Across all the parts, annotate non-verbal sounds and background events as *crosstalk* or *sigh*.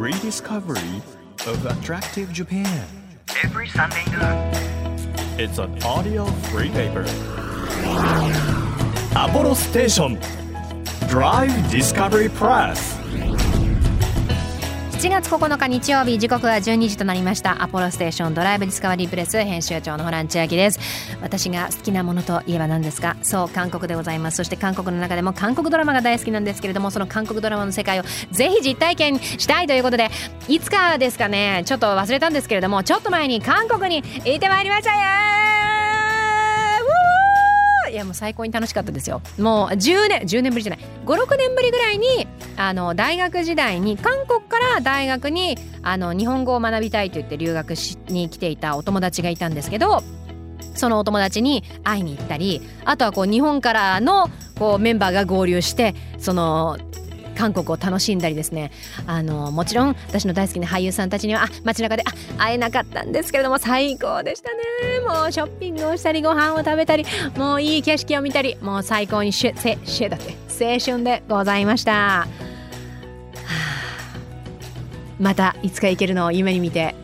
rediscovery of attractive Japan. every Sunday noon. It's an audio free paper. Apollo Station Drive Discovery Press. 7月9日日曜日時刻は12時となりました。アポロステーションドライブディスカバリープレス編集長のホラン千秋です。私が好きなものといえば何ですか？そう韓国でございます。そして韓国の中でも韓国ドラマが大好きなんですけれどもその韓国ドラマの世界をぜひ実体験したいということでいつかですかねちょっと忘れたんですけれどもちょっと前に韓国に行ってまいりましたよ！いやもう最高に楽しかったですよ。もう10年10年ぶりじゃない。56年ぶりぐらいにあの大学時代に韓国から大学にあの日本語を学びたいと言って留学しに来ていたお友達がいたんですけどそのお友達に会いに行ったりあとはこう日本からのこうメンバーが合流してその韓国を楽しんだりですね。あのもちろん私の大好きな俳優さんたちにはあ街中であ会えなかったんですけれども最高でしたね。もうショッピングをしたりご飯を食べたりもういい景色を見たりもう最高にシュせシュだって青春でございました、*sighs* またいつか行けるのを夢に見て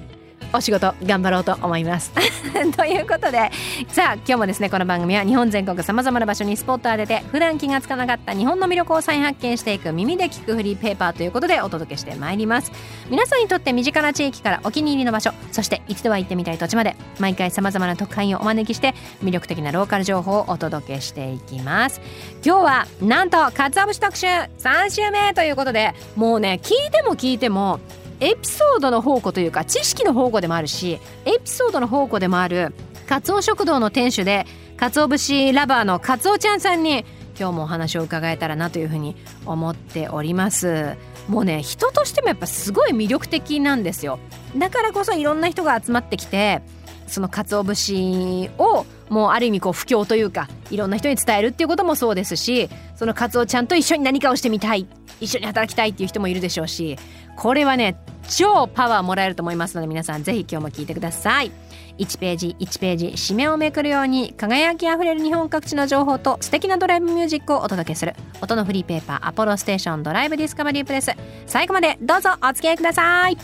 お仕事頑張ろうと思います。*laughs* ということでさあ今日もですねこの番組は日本全国さまざまな場所にスポットを当てて普段気がつかなかった日本の魅力を再発見していく耳で聞くフリーペーパーということでお届けしてまいります皆さんにとって身近な地域からお気に入りの場所そして一度は行ってみたい土地まで毎回さまざまな特派員をお招きして魅力的なローカル情報をお届けしていきます今日はなんとかつお節特集3週目ということでもうね聞いても聞いてもエピソードの宝庫というか知識の宝庫でもあるしエピソードの宝庫でもあるカツオ食堂の店主でカツオ節ラバーのカツオちゃんさんに今日もお話を伺えたらなというふうに思っております。もうね人としてもやっぱすごい魅力的なんですよ。だからこそいろんな人が集まってきてその鰹節をもうある意味こう布教というかいろんな人に伝えるっていうこともそうですしそのカツオちゃんと一緒に何かをしてみたい一緒に働きたいっていう人もいるでしょうしこれはね超パワーもらえると思いますので皆さんぜひ今日も聞いてください。1ページ1ページ締めをめくるように輝きあふれる日本各地の情報と素敵なドライブミュージックをお届けする。音のフリーペーパーアポロステーションドライブディスカバリープレス。最後までどうぞお付き合いください。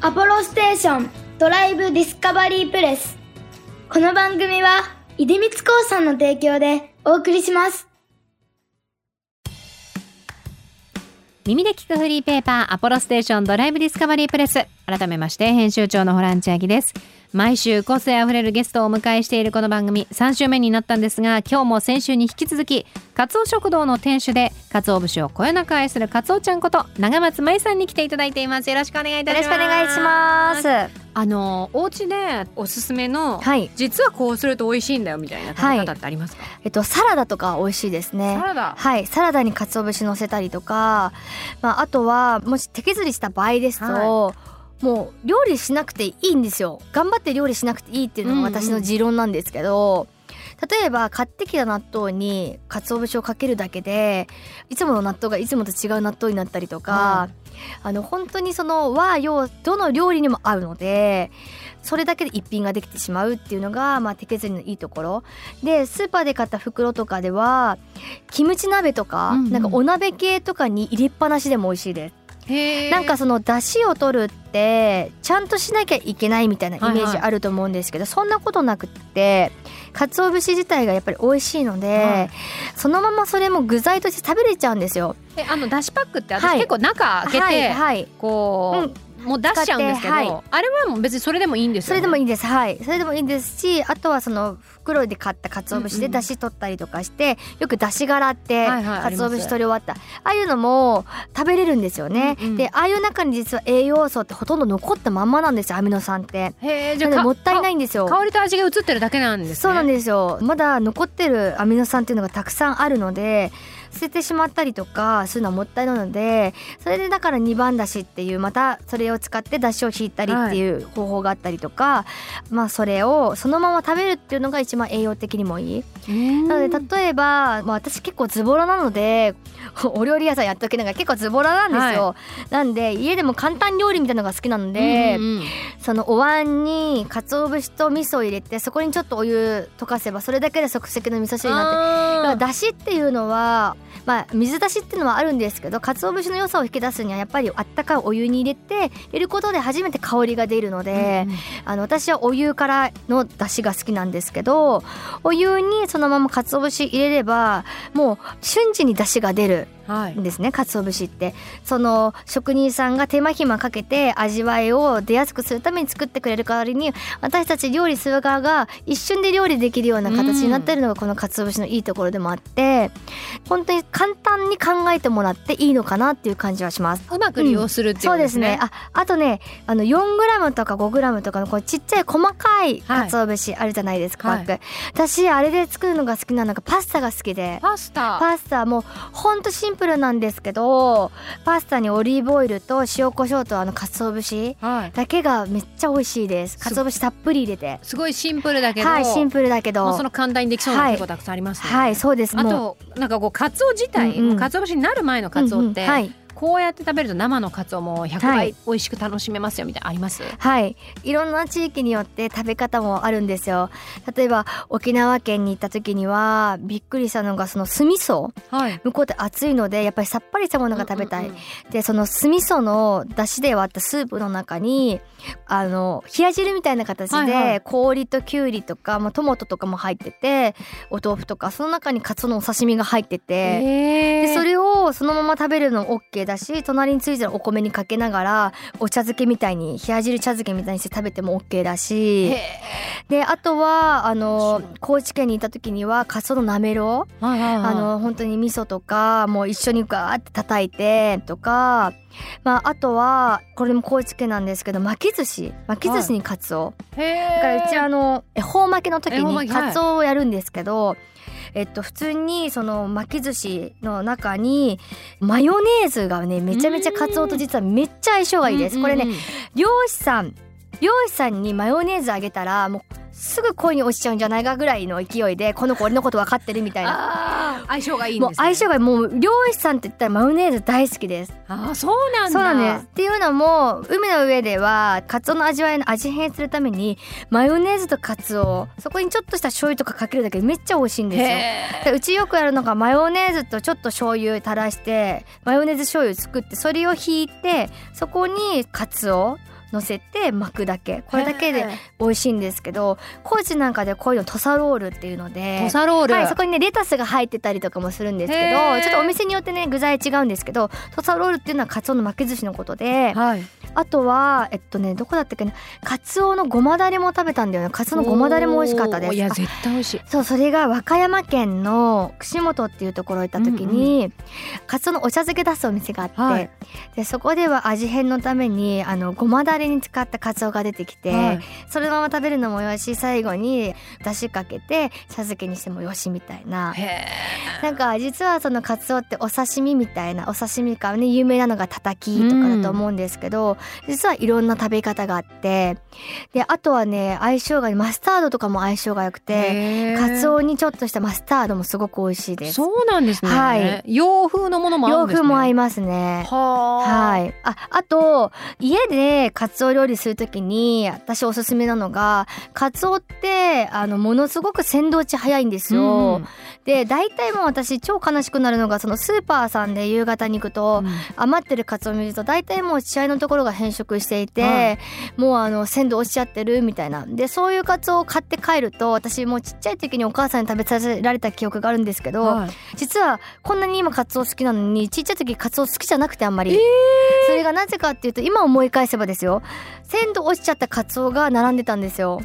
アポロステーション。ドライブディスカバリープレス。この番組は出光興産の提供でお送りします。耳で聞くフリーペーパーアポロステーションドライブディスカバリープレス。改めまして編集長のホラン千秋です。毎週個性あふれるゲストをお迎えしているこの番組3週目になったんですが今日も先週に引き続きカツオ食堂の店主でカツオ節をこよなく愛するカツオちゃんこと長松舞さんに来ていただいています。よろしくお願いいたします。よろしくお願いします。あのお家でおすすめの、はい。実はこうすると美味しいんだよみたいな食べ方ってありますか、えっとサラダとか美味しいですね。サ。ラダ？はい、サラダに鰹節乗せたりとか、まあ、あとはもし手削りした場合ですと、もう料理しなくていいんですよ。頑張って料理しなくていいっていうのが私の持論なんですけど、例えば買ってきた納豆に鰹節をかけるだけでいつもの納豆がいつもと違う納豆になったりとか、あの本当にその和洋どの料理にも合うのでそれだけで一品ができてしまうっていうのが、まあ、手削りのいいところ。でスーパーで買った袋とかではキムチ鍋とか、うんうん。なんかお鍋系とかに入れっぱなしでも美味しいです。なんかその出汁を取るってちゃんとしなきゃいけないみたいなイメージはいはいあると思うんですけど、そんなことなくって鰹節自体がやっぱり美味しいので、はいそのままそれも具材として食べれちゃうんですよ。えあのだしパックって私はい結構中開けて、はい、はいこう、もう出しちゃうんですけど、はい。あれはもう別にそれでもいいんですよ、ね、それでもいいんです。はい。それでもいいんですしあとはその袋で買った鰹節で出汁取ったりとかして、よく出汁殻って鰹節取り終わった。ああいうのも食べれるんですよね、うんうん。でああいう中に実は栄養素ってほとんど残ったまんまなんですよアミノ酸って。へえじゃあもったいないんですよ。香りと味が移ってるだけなんですね。そうなんですよ。まだ残ってるアミノ酸っていうのがたくさんあるので捨ててしまったりとかするのはもったいないのでそれでだから2番だしっていうまたそれをを使って出汁を引いたりっていう方法があったりとか、まあそれをそのまま食べるっていうのが一番栄養的にもいい。なので例えば、まあ、私結構ズボラなのでお料理屋さんやっときながら結構ズボラなんですよ。なんで家でも簡単料理みたいなのが好きなので、うんうんそのお椀に鰹節と味噌を入れてそこにちょっとお湯溶かせばそれだけで即席の味噌汁になってだしっていうのは、まあ、水だしっていうのはあるんですけど鰹節の良さを引き出すにはやっぱりあったかいお湯に入れて入れることで初めて香りが出るので、あの私はお湯からのだしが好きなんですけどお湯にそのまま鰹節入れればもう瞬時にだしが出るですね鰹節って。その職人さんが手間暇かけて味わいを出やすくするために作ってくれる代わりに私たち料理する側が一瞬で料理できるような形になってるのがこの鰹節のいいところでもあって本当に簡単に考えてもらっていいのかなっていう感じはします。うまく利用するっていうそうでことですすね。ねああとねあの 4g とか 5g とかのこうちっちゃい細かいはい。鰹節あるじゃないですか、はい。私あれで作るのが好きなのがパスタが好きで。パスタ。パスタもうほんとシンプルなんですけどパスタにオリーブオイルと塩コショウとあの鰹節はい。だけがめっちゃ美味しいです。す鰹節たっぷり入れて。すごいシンプルだけど。はいシンプルだけど。その簡単にできそうなはい。結構たくさんありますね。はいそうです。あもとなんかこうカツオ自体、うんうん。カツオ節になる前のカツオって、うんうん。はいこうやって食べると生のカツオも100はい。倍美味しく楽しめますよみたいなのあります？はい。いろんな地域によって食べ方もあるんですよ。例えば沖縄県に行った時にはびっくりしたのがその酢味噌。はい。向こうって暑いのでやっぱりさっぱりしたものが食べたい、でその酢味噌の出汁で割ったスープの中にあの冷や汁みたいな形で、はいはい。氷ときゅうりとか、まあ、トマトとかも入っててお豆腐とかその中にカツオのお刺身が入ってて。でそれをそのまま食べるの OK だし隣についてるお米にかけながらお茶漬けみたいに冷や汁茶漬けみたいにして食べても OK だし。へであとはあの高知県にいた時にはカツオのなめろう。ーはいはいはい。あの本当に味噌とかもう一緒にガーって叩いてとか、まあ、あとはこれも高知県なんですけど巻き寿司。巻き寿司にカツオ、へだからうちあの恵方巻きの時にカツオをやるんですけど、えっと普通にその巻き寿司の中にマヨネーズがねめちゃめちゃカツオと実はめっちゃ相性がいいです。これね漁師さん漁師さんにマヨネーズあげたらもうすぐ恋に落ちちゃうんじゃないかぐらいの勢いでこの子俺のこと分かってるみたいな。相性がいいんもうです、ね、相性がもう漁師さんって言ったらマヨネーズ大好きです。あーそうなんだそうなんです。っていうのも海の上ではカツオの味わいの味変するためにマヨネーズとカツオそこにちょっとした醤油とかかけるだけでめっちゃ美味しいんですよ。うちよくやるのがマヨネーズとちょっと醤油垂らしてマヨネーズ醤油作ってそれを引いてそこにカツオ乗せて巻くだけ。これだけで美味しいんですけど高知なんかでこういうの土佐ロールっていうので土佐ロール、はい、そこにねレタスが入ってたりとかもするんですけへどー。ちょっとお店によってね具材違うんですけど土佐ロールっていうのはカツオの巻き寿司のことではい。あとはえっとねどこだったっけなカツオのごまだれも食べたんだよね。カツオのごまだれも美味しかったです。いや絶対美味しい。そうそれが和歌山県の串本っていうところ行った時に、カツオのお茶漬け出すお店があって、はい。でそこでは味変のためにあのごまだれに使ったカツオが出てきて、はいそのまま食べるのもよし最後にだしかけて茶漬けにしてもよしみたいな。へなんか実はそのカツオってお刺身みたいなお刺身からね有名なのがたたきとかだと思うんですけど、実はいろんな食べ方があってであとはね相性がマスタードとかも相性が良くてえカツオにちょっとしたマスタードもすごく美味しいです。そうなんですね、はい洋風のものも合洋うんですね風も合いますね。はあはい。あ、あと、家でカツオ料理するときに、私おすすめなのが、カツオって、あの、ものすごく鮮度落ち早いんですよ。うんで、大体もう私超悲しくなるのが、そのスーパーさんで夕方に行くと、余ってるカツオ見ると、大体もう血合いのところが変色していて、はい。もうあの、鮮度落ちちゃってるみたいな。で、そういうカツオを買って帰ると、私もうちっちゃい時にお母さんに食べさせられた記憶があるんですけど、はい。実はこんなに今カツオ好きなのにちっちゃい時カツオ好きじゃなくてあんまり、それがなぜかっていうと今思い返せばですよ鮮度落ちちゃったカツオが並んでたんですよ。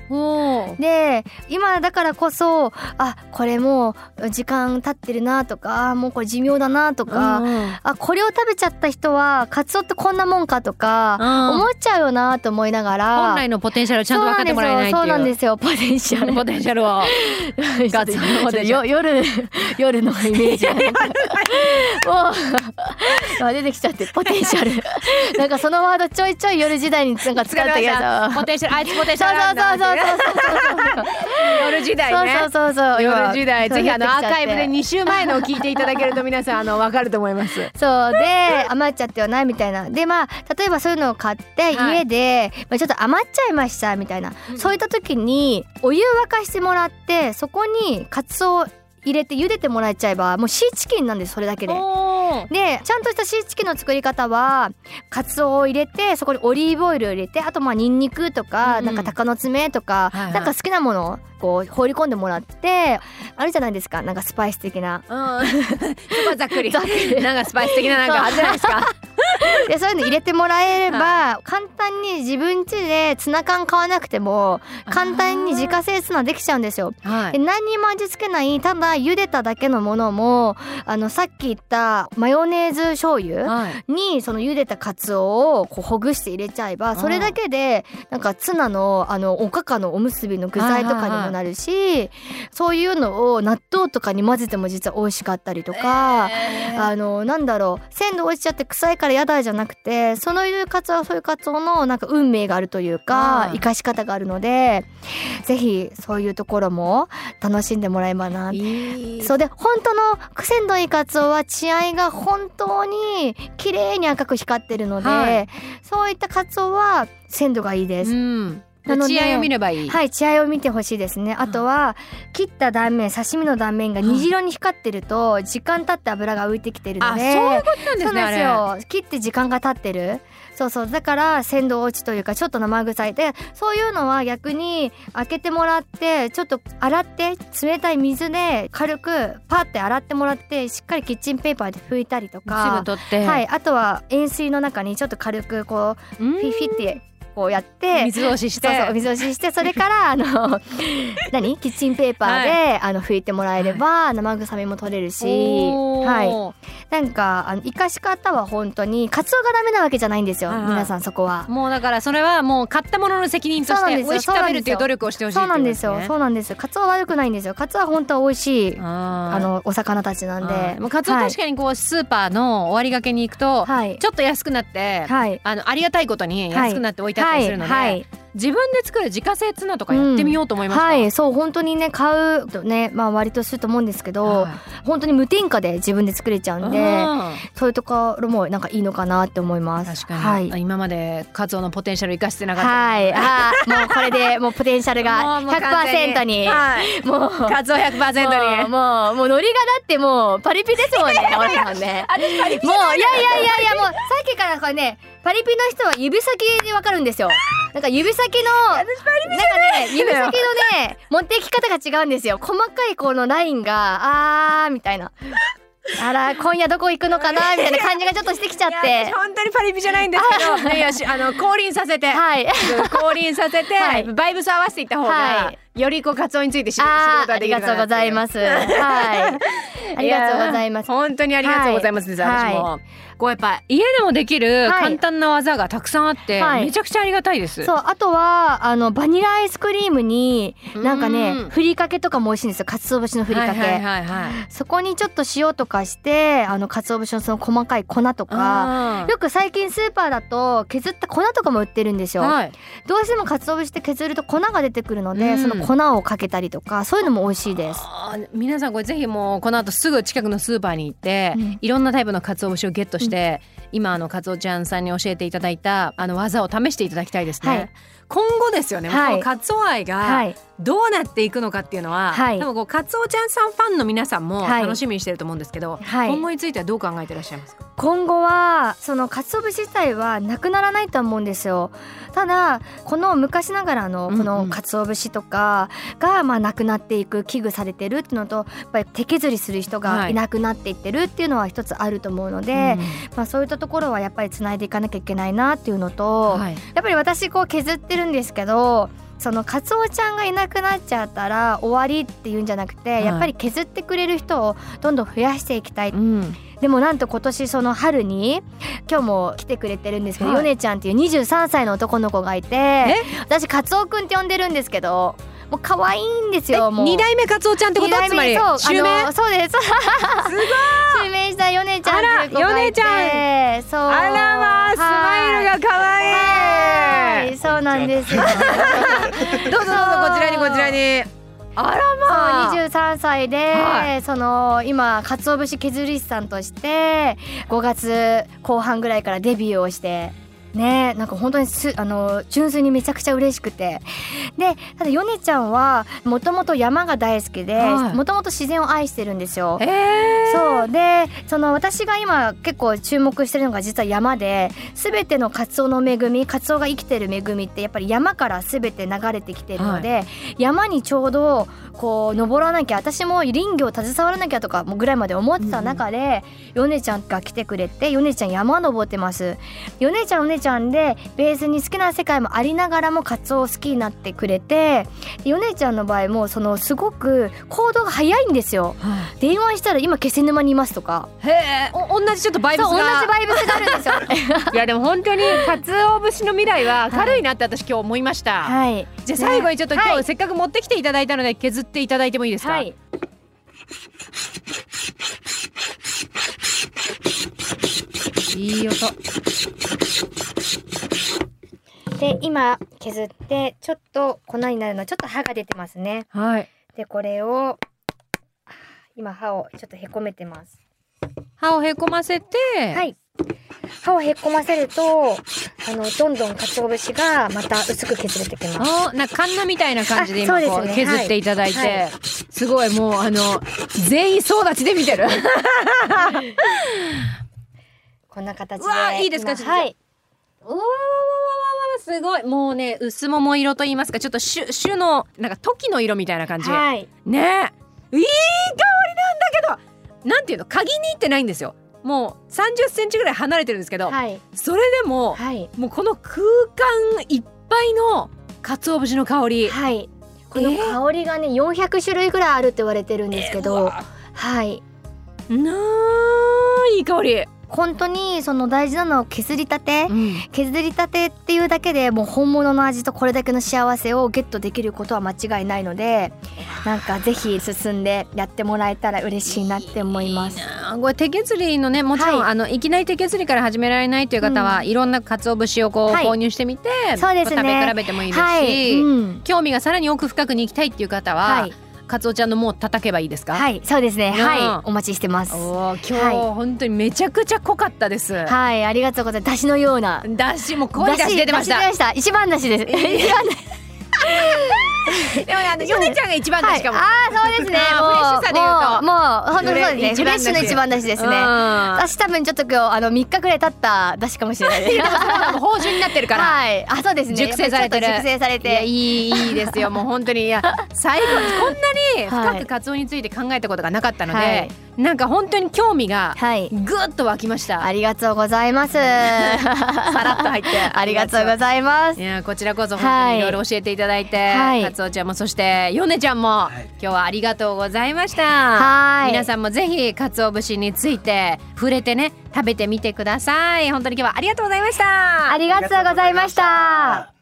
で今だからこそあこれもう時間経ってるなとかあもうこれ寿命だなとか、うんうん。あこれを食べちゃった人はカツオってこんなもんかとかうん。思っちゃうよなと思いながら。本来のポテンシャルをちゃんと分かってもらえないそうなんですよそうなんですよポテンシャル。ポテンシャルを *laughs* ガツオ夜夜のイメージ *laughs* もう *laughs* あ出てきちゃってポテンシャル。なんかそのワードちょいちょい夜時代になんか使ったけど。ポテンシャルあいつポテンシそうャルあるんだそうそうそう夜時代ね。そうそうそうそう。夜時代。そうぜひあのアーカイブで2週前のを聞いていただけると皆さんあのわかると思います。そうで余っちゃってはないみたいな。でまあ例えばそういうのを買ってはい。家で、まあ、ちょっと余っちゃいましたみたいな、そういった時にお湯沸かしてもらってそこにカツオを入れて茹でてもらえちゃえばもうシーチキンなんですそれだけで。でちゃんとしたシーチキンの作り方はカツオを入れてそこにオリーブオイルを入れてあとまあニンニクとか、うんなんか鷹の爪とか、はいはい。なんか好きなものをこう放り込んでもらってあるじゃないですかなんかスパイス的な。うん。*laughs* そこはざっくり。*laughs* ざっくり。なんかスパイス的ななんかあるじゃないですか *laughs* *laughs* でそういうの入れてもらえれば簡単に自分家でツナ缶買わなくても簡単に自家製ツナできちゃうんですよ。はい。で何にも味付けないただ茹でただけのものもあのさっき言ったマヨネーズ醤油はい。にその茹でたカツオをこうほぐして入れちゃえばそれだけでなんかツナのあのおかかのおむすびの具材とかにもなるしそういうのを納豆とかに混ぜても実は美味しかったりとか。あのなんだろう鮮度落ちちゃって臭いから嫌だじゃなくてそのいうカツオはそういうカツオのなんか運命があるというかはい生かし方があるのでぜひそういうところも楽しんでもらえばな。いいそうで本当の鮮度いいカツオは血合いが本当に綺麗に赤く光ってるので、はいそういったカツオは鮮度がいいです。うんなので血合いを見ればいい。はい血合いを見てほしいですね。あとは切った断面刺身の断面が虹色に光ってると時間経って油が浮いてきてるのあそうでいうことなんですねそうですよ。切って時間が経ってる。そうそう。だから鮮度落ちというかちょっと生臭い。でそういうのは逆に開けてもらってちょっと洗って冷たい水で軽くパッて洗ってもらってしっかりキッチンペーパーで拭いたりとか。はい。あとは塩水の中にちょっと軽くこううん。フィフィってこうやって水通しして。そうそう水押しして *laughs* それからあの何？キッチンペーパーで、あの拭いてもらえれば、生臭みも取れるしはい。なんかあの生かし方は本当にカツオがダメなわけじゃないんですよ、はいはい。皆さんそこは。もうだからそれはもう買ったものの責任として美味しく食べるっていう努力をしてほしいそうなんですよ。そうなんですよ。カツオは悪くないんですよ。カツオは本当は美味しいああのお魚たちなんで。もうカツオ確かにこうスーパーの終わりがけに行くと、はい。ちょっと安くなって、はい。あのありがたいことに安くなって置いてあったりするので、はい。はい自分で作る自家製ツナとかやってみようと思いました。はいそう本当にね買うとねまあ割とすると思うんですけど、はい。本当に無添加で自分で作れちゃうんでうん。そういうところもなんかいいのかなって思います。確かに、はい。今までカツオのポテンシャル生かしてなかった。はい、あーもうこれで *laughs* もうポテンシャルがもうもう完全100%に。はい。もう。カツオ100%もうに。もうもうノリがだってもうパリピですもんねね。もういやいやいやいやもうさっきからこれねパリピの人は指先でわかるんですよ。なんか指先のなんかね指先のね持っていき方が違うんですよ。細かいこのラインがあーみたいな。あら今夜どこ行くのかなみたいな感じがちょっとしてきちゃって。私本当にパリピじゃないんですけど。*laughs* い。あの降臨させて、はい。降臨させて、*laughs* はい。バイブス合わせていった方が、はいよりこうカツオについて知ることができるりがとうございます。すはい。*laughs* ありがとうございます。本当にありがとうございますです、はい。私も、こうやっぱ家でもできるはい。簡単な技がたくさんあって、はい。めちゃくちゃありがたいです。そうあとはあのバニラアイスクリームになんかねうんふりかけとかも美味しいんですよ。鰹節のふりかけ、はいはいはいはい。そこにちょっと塩とかしてあの鰹節のその細かい粉とか。よく最近スーパーだと削った粉とかも売ってるんですよ、はい、どうしても鰹節って削ると粉が出てくるので、うん。その粉をかけたりとかそういうのも美味しいです。皆さんこれぜひもうこの後すぐ近くのスーパーに行って、うん。いろんなタイプの鰹節をゲットして、今あの鰹ちゃんさんに教えていただいたあの技を試していただきたいですね。はい今後ですよね、はい。このカツオ愛はがい。どうなっていくのかっていうのは、はい。多分こうカツオちゃんさんファンの皆さんもはい。楽しみにしてると思うんですけど、はい。今後についてはどう考えてらっしゃいますか、今後はその鰹節自体はなくならないと思うんですよ。ただこの昔ながらのこうんうん。の鰹節とかがまあなくなっていく危惧されてるっていうのとやっぱり手削りする人がい。なくなっていってるっていうのは一つあると思うので、まあ、そういったところはやっぱりつないでいかなきゃいけないなっていうのと、はい。やっぱり私こう削ってるんですけどそのカツオちゃんがいなくなっちゃったら終わりっていうんじゃなくて、い。やっぱり削ってくれる人をどんどん増やしていきたい。うん。でもなんと今年その春に今日も来てくれてるんですけど、はい。ヨネちゃんっていう23歳の男の子がいて私カツオくんって呼んでるんですけどもう可愛いんですよもう。二代目カツオちゃんってこと？つまり襲名そうです。すごい。*laughs* 襲名したヨネちゃんあらヨネちゃん。そう。あらまあスマイルが可愛い。そうなんですよ。*laughs* どうぞどうぞこちらにこちらに。あらまあ。23歳で、はい、その今かつお節削り師さんとして5月後半ぐらいからデビューをして。ねなんか本当にすあの純粋にめちゃくちゃ嬉しくて。でただヨネちゃんはもともと山が大好きではい。もともと自然を愛してるんですよ。えー、そう。でその私が今結構注目してるのが実は山で全てのカツオの恵みカツオが生きてる恵みってやっぱり山から全て流れてきてるので、山にちょうどこう登らなきゃ私も林業携わらなきゃとかもぐらいまで思ってた中で、ヨネちゃんが来てくれてヨネちゃん山登ってます。ヨネちゃんちゃんでベースに好きな世界もありながらもカツオを好きになってくれてヨネちゃんの場合もそのすごく行動が早いんですよ。電話したら今気仙沼にいますとか。へえ。お同じちょっとバイブスそう同がじバイブスがあるんですよ。*laughs* いやでも本当に鰹節の未来は軽いなって私今日思いました、はい。じゃあ最後にちょっと今日はい。せっかく持ってきていただいたので削っていただいてもいいですか、はい。いい音で今削ってちょっと粉になるのちょっと歯が出てますね。はい。でこれを今歯をちょっとへこめてます。歯をへこませて、はい。歯をへこませるとあのどんどん鰹節がまた薄く削れてきます。あなんかカンナみたいな感じで今こう削っていただいて、はい。はすごいもうあの全員総立ちで見てる。*laughs* こんな形でうわいいですかちょっと今はい。うわわわわわわすごい。もうね薄桃色と言いますかちょっと種種のなんか時の色みたいな感じ、はい。ね。えいい香りなんだけど。なんていうの鍵に入ってないんですよ。もう30センチぐらい離れてるんですけど、はい。それでも、はい。もうこの空間いっぱいの鰹節の香り。はい。この香りがね400種類ぐらいあるって言われてるんですけど、はい。なあいい香り、本当にその大事なのは削りたて、うん。削りたてっていうだけでもう本物の味とこれだけの幸せをゲットできることは間違いないのでなんかぜひ進んでやってもらえたら嬉しいなって思います。あこれ手削りのねもちろん、はい。あのいきなり手削りから始められないという方は、いろんな鰹節をこう、はい。購入してみてそうですね。こ食べ比べてもいいですし、はい、うん、興味がさらに奥深くに行きたいっていう方は、はい、カツオちゃんのもう叩けばいいですか、はい、そうですね。うんはい、お待ちしてます。おー今日、はい本当にめちゃくちゃ濃かったです。はい、ありがとうございます。出汁のような。だしもう濃いだし出てました。一番出汁です。*laughs* 一番出汁 *laughs* でもねあのヨネちゃんが一番だしかも。はい、ああ、そうですね。*laughs* もうフレッシュさで言うともう、本当にそうですね。フレッシュの一番出汁ですね。うん私多分ちょっと今日あの三日くらい経った出汁かもしれないです。*laughs* 芳醇になってるから。はい、あ、そうですね。熟成されてる熟成されて。いいいいですよもう本当にいや最後こんなにはい深くカツオについて考えたことがなかったので、はいなんか本当に興味がはい。ぐっと湧きました。ありがとうございます。*laughs* さらっと入ってありがとうございますい。やこちらこそ本当にいろいろ教えていただいて、はいカツオちゃんもそしてヨネちゃんも、今日はありがとうございました。はい皆さんもぜひカツオ節について触れてね食べてみてください。本当に今日はありがとうございました。ありがとうございました。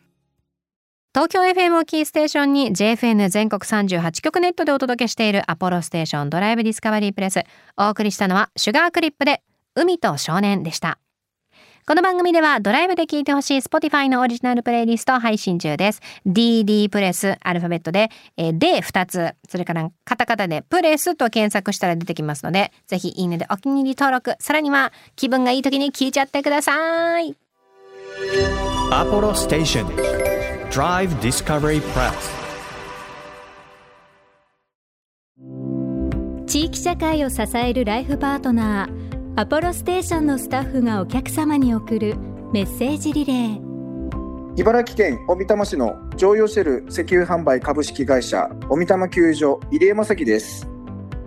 東京 FM をキーステーションに JFN 全国38局ネットでお届けしているアポロステーションドライブディスカバリープレス。お送りしたのはシュガークリップで海と少年でした。この番組ではドライブで聴いてほしい Spotify のオリジナルプレイリスト配信中です。DD プレスアルファベットで、えー、D2 つそれからカタカタでプレスと検索したら出てきますのでぜひいいねでお気に入り登録。さらには気分がいい時に聞いちゃってください。Apollo Station Drive Discovery Press. 地域社会を支えるライフパートナーアポロステーションのスタッフがお客様に送るメッセージリレー。茨城県小美玉市の乗用シェル石油販売株式会社小美玉球場入江正樹です。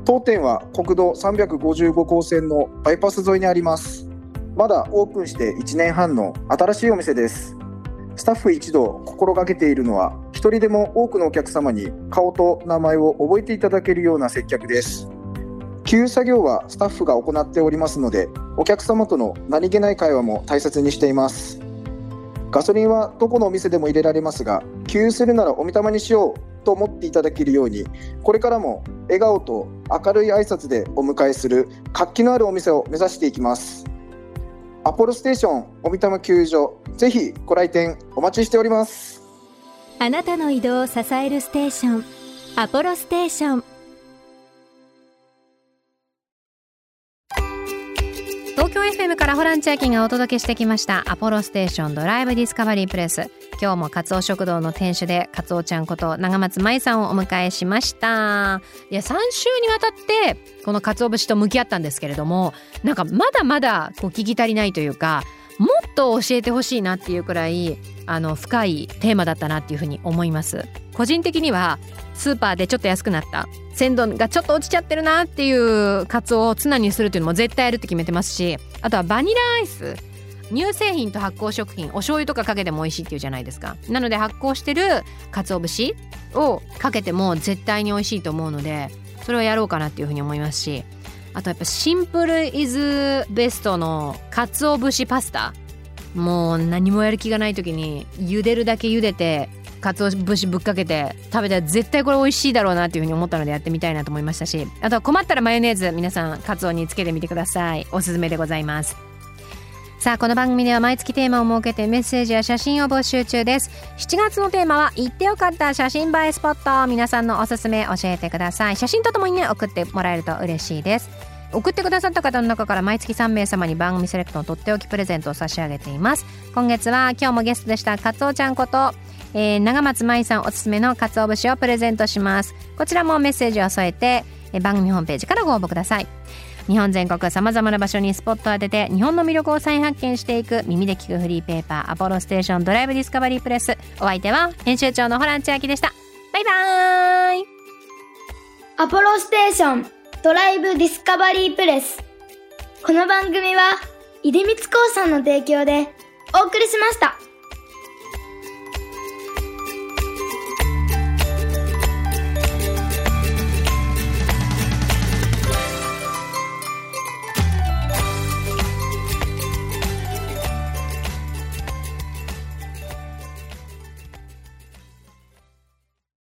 当店は国道355号線のバイパス沿いにあります。まだオープンして1年半の新しいお店ですスタッフ一同心がけているのは一人でも多くのお客様に顔と名前を覚えていただけるような接客です給油作業はスタッフが行っておりますのでお客様との何気ない会話も大切にしていますガソリンはどこのお店でも入れられますが給油するならお見玉にしようと思っていただけるようにこれからも笑顔と明るい挨拶でお迎えする活気のあるお店を目指していきますアポロステーションお見玉給油所ぜひご来店お待ちしております。あなたの移動を支えるステーションアポロステーション。東京 FM からホラン千秋がお届けしてきましたアポロステーションドライブディスカバリープレス。今日もカツオ食堂の店主でカツオちゃんこと長松舞さんをお迎えしました。いや3週にわたってこのカツオ節と向き合ったんですけれどもなんかまだまだこう聞き足りないというかもっと教えてほしいなっていうくらいあの深いテーマだったなっていうふうに思います。個人的にはスーパーでちょっと安くなった鮮度がちょっと落ちちゃってるなっていうカツオをツナにするっていうのも絶対やるって決めてますしあとはバニラアイス乳製品と発酵食品お醤油とかかけても美味しいっていうじゃないですか。なので発酵してる鰹節をかけても絶対に美味しいと思うのでそれをやろうかなっていうふうに思いますしあとやっぱシンプルイズベストの鰹節パスタ。もう何もやる気がない時に茹でるだけ茹でて鰹節ぶっかけて食べたら絶対これ美味しいだろうなっていうふうに思ったのでやってみたいなと思いましたし。あとは困ったらマヨネーズ皆さん鰹につけてみてください。おすすめでございます。さあこの番組では毎月テーマを設けてメッセージや写真を募集中です。7月のテーマは行ってよかった写真映えスポット。皆さんのおすすめ教えてください。写真とともにね送ってもらえると嬉しいです。送ってくださった方の中から毎月3名様に番組セレクトのとっておきプレゼントを差し上げています。今月は今日もゲストでしたカツオちゃんこと、えー長松舞さんおすすめのカツオ節をプレゼントします。こちらもメッセージを添えて、番組ホームページからご応募ください。日本全国さまざまな場所にスポットを当てて日本の魅力を再発見していく耳で聞くフリーペーパーアポロステーションドライブディスカバリープレスお相手は編集長のホラン千秋でした。バイバーイ。アポロステーションドライブディスカバリープレス。この番組は出光興産の提供でお送りしました。